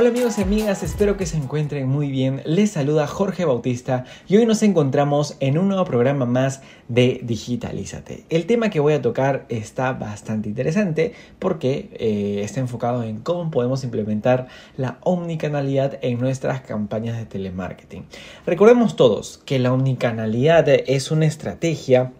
Hola amigos y amigas, espero que se encuentren muy bien. Les saluda Jorge Bautista y hoy nos encontramos en un nuevo programa más de Digitalízate. El tema que voy a tocar está bastante interesante porque eh, está enfocado en cómo podemos implementar la omnicanalidad en nuestras campañas de telemarketing. Recordemos todos que la omnicanalidad es una estrategia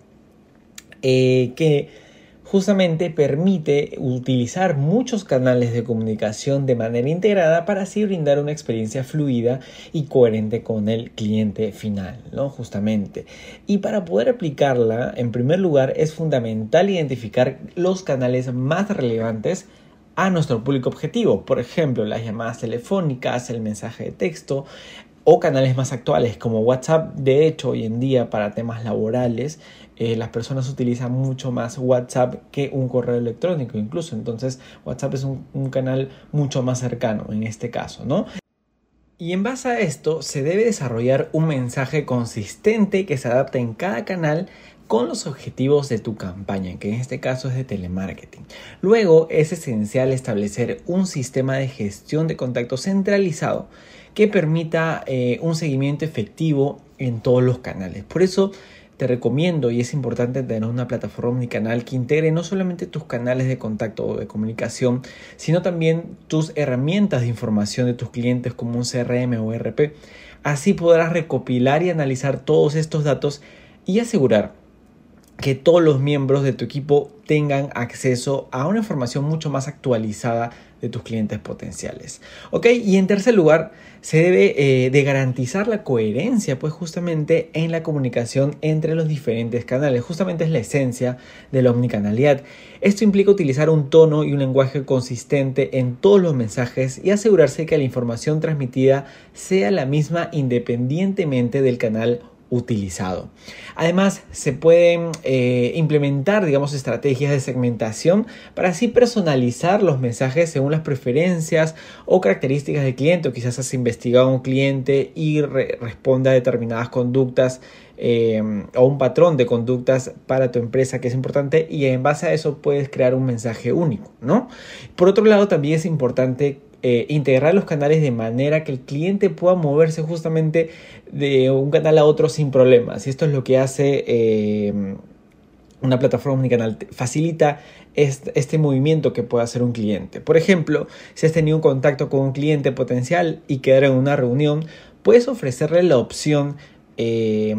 eh, que justamente permite utilizar muchos canales de comunicación de manera integrada para así brindar una experiencia fluida y coherente con el cliente final, ¿no? Justamente. Y para poder aplicarla, en primer lugar, es fundamental identificar los canales más relevantes a nuestro público objetivo, por ejemplo, las llamadas telefónicas, el mensaje de texto, o canales más actuales como WhatsApp. De hecho, hoy en día para temas laborales eh, las personas utilizan mucho más WhatsApp que un correo electrónico incluso. Entonces WhatsApp es un, un canal mucho más cercano en este caso, ¿no? Y en base a esto se debe desarrollar un mensaje consistente que se adapte en cada canal con los objetivos de tu campaña, que en este caso es de telemarketing. Luego es esencial establecer un sistema de gestión de contactos centralizado que permita eh, un seguimiento efectivo en todos los canales. Por eso te recomiendo y es importante tener una plataforma omnicanal que integre no solamente tus canales de contacto o de comunicación, sino también tus herramientas de información de tus clientes como un CRM o ERP. Así podrás recopilar y analizar todos estos datos y asegurar que todos los miembros de tu equipo tengan acceso a una información mucho más actualizada de tus clientes potenciales. ¿Ok? Y en tercer lugar, se debe eh, de garantizar la coherencia, pues justamente en la comunicación entre los diferentes canales. Justamente es la esencia de la omnicanalidad. Esto implica utilizar un tono y un lenguaje consistente en todos los mensajes y asegurarse que la información transmitida sea la misma independientemente del canal utilizado. Además, se pueden eh, implementar, digamos, estrategias de segmentación para así personalizar los mensajes según las preferencias o características del cliente. O quizás has investigado a un cliente y responda a determinadas conductas eh, o un patrón de conductas para tu empresa que es importante y en base a eso puedes crear un mensaje único, ¿no? Por otro lado, también es importante eh, integrar los canales de manera que el cliente pueda moverse justamente de un canal a otro sin problemas. Y esto es lo que hace eh, una plataforma omnicanal. Facilita este, movimiento que puede hacer un cliente. Por ejemplo, si has tenido un contacto con un cliente potencial y quedar en una reunión, puedes ofrecerle la opción eh,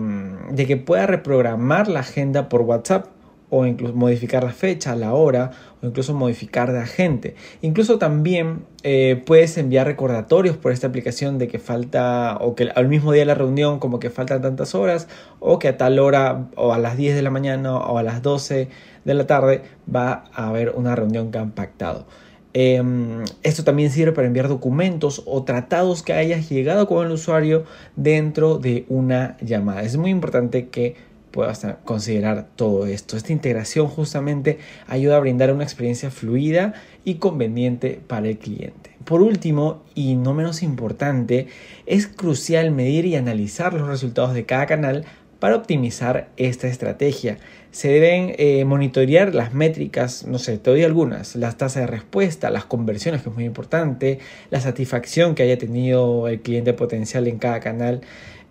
de que pueda reprogramar la agenda por WhatsApp o incluso modificar la fecha, la hora o incluso modificar de agente. Incluso también eh, puedes enviar recordatorios por esta aplicación de que falta o que al mismo día de la reunión como que faltan tantas horas o que a tal hora o a las 10 de la mañana o a las 12 de la tarde va a haber una reunión que han pactado. Em, esto también sirve para enviar documentos o tratados que hayas llegado con el usuario dentro de una llamada. Es muy importante que puedas considerar todo esto. Esta integración justamente ayuda a brindar una experiencia fluida y conveniente para el cliente. Por último, y no menos importante, es crucial medir y analizar los resultados de cada canal para optimizar esta estrategia. Se deben eh, monitorear las métricas, no sé, te doy algunas, las tasas de respuesta, las conversiones, que es muy importante, la satisfacción que haya tenido el cliente potencial en cada canal.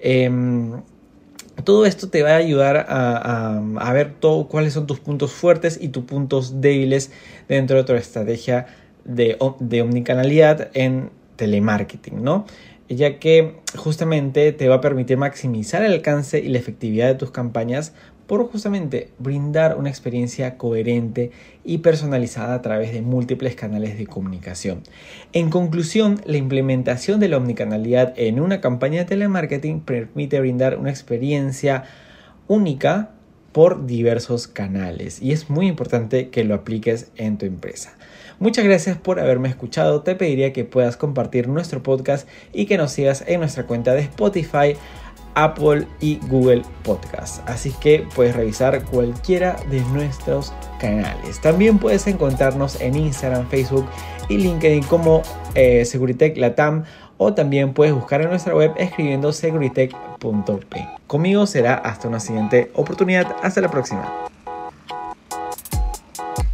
Em, todo esto te va a ayudar a, ver todo, cuáles son tus puntos fuertes y tus puntos débiles dentro de tu estrategia de, de omnicanalidad en telemarketing, ¿no? Ya que justamente te va a permitir maximizar el alcance y la efectividad de tus campañas por justamente brindar una experiencia coherente y personalizada a través de múltiples canales de comunicación. En conclusión, la implementación de la omnicanalidad en una campaña de telemarketing permite brindar una experiencia única por diversos canales y es muy importante que lo apliques en tu empresa. Muchas gracias por haberme escuchado. Te pediría que puedas compartir nuestro podcast y que nos sigas en nuestra cuenta de Spotify, Apple y Google Podcast. Así que puedes revisar cualquiera de nuestros canales. También puedes encontrarnos en Instagram, Facebook y LinkedIn como eh, Securitech Latam o también puedes buscar en nuestra web escribiendo securitech.p. Conmigo será hasta una siguiente oportunidad. Hasta la próxima.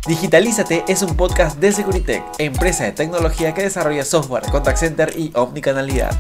Digitalízate es un podcast de Securitech, empresa de tecnología que desarrolla software, contact center y omnicanalidad.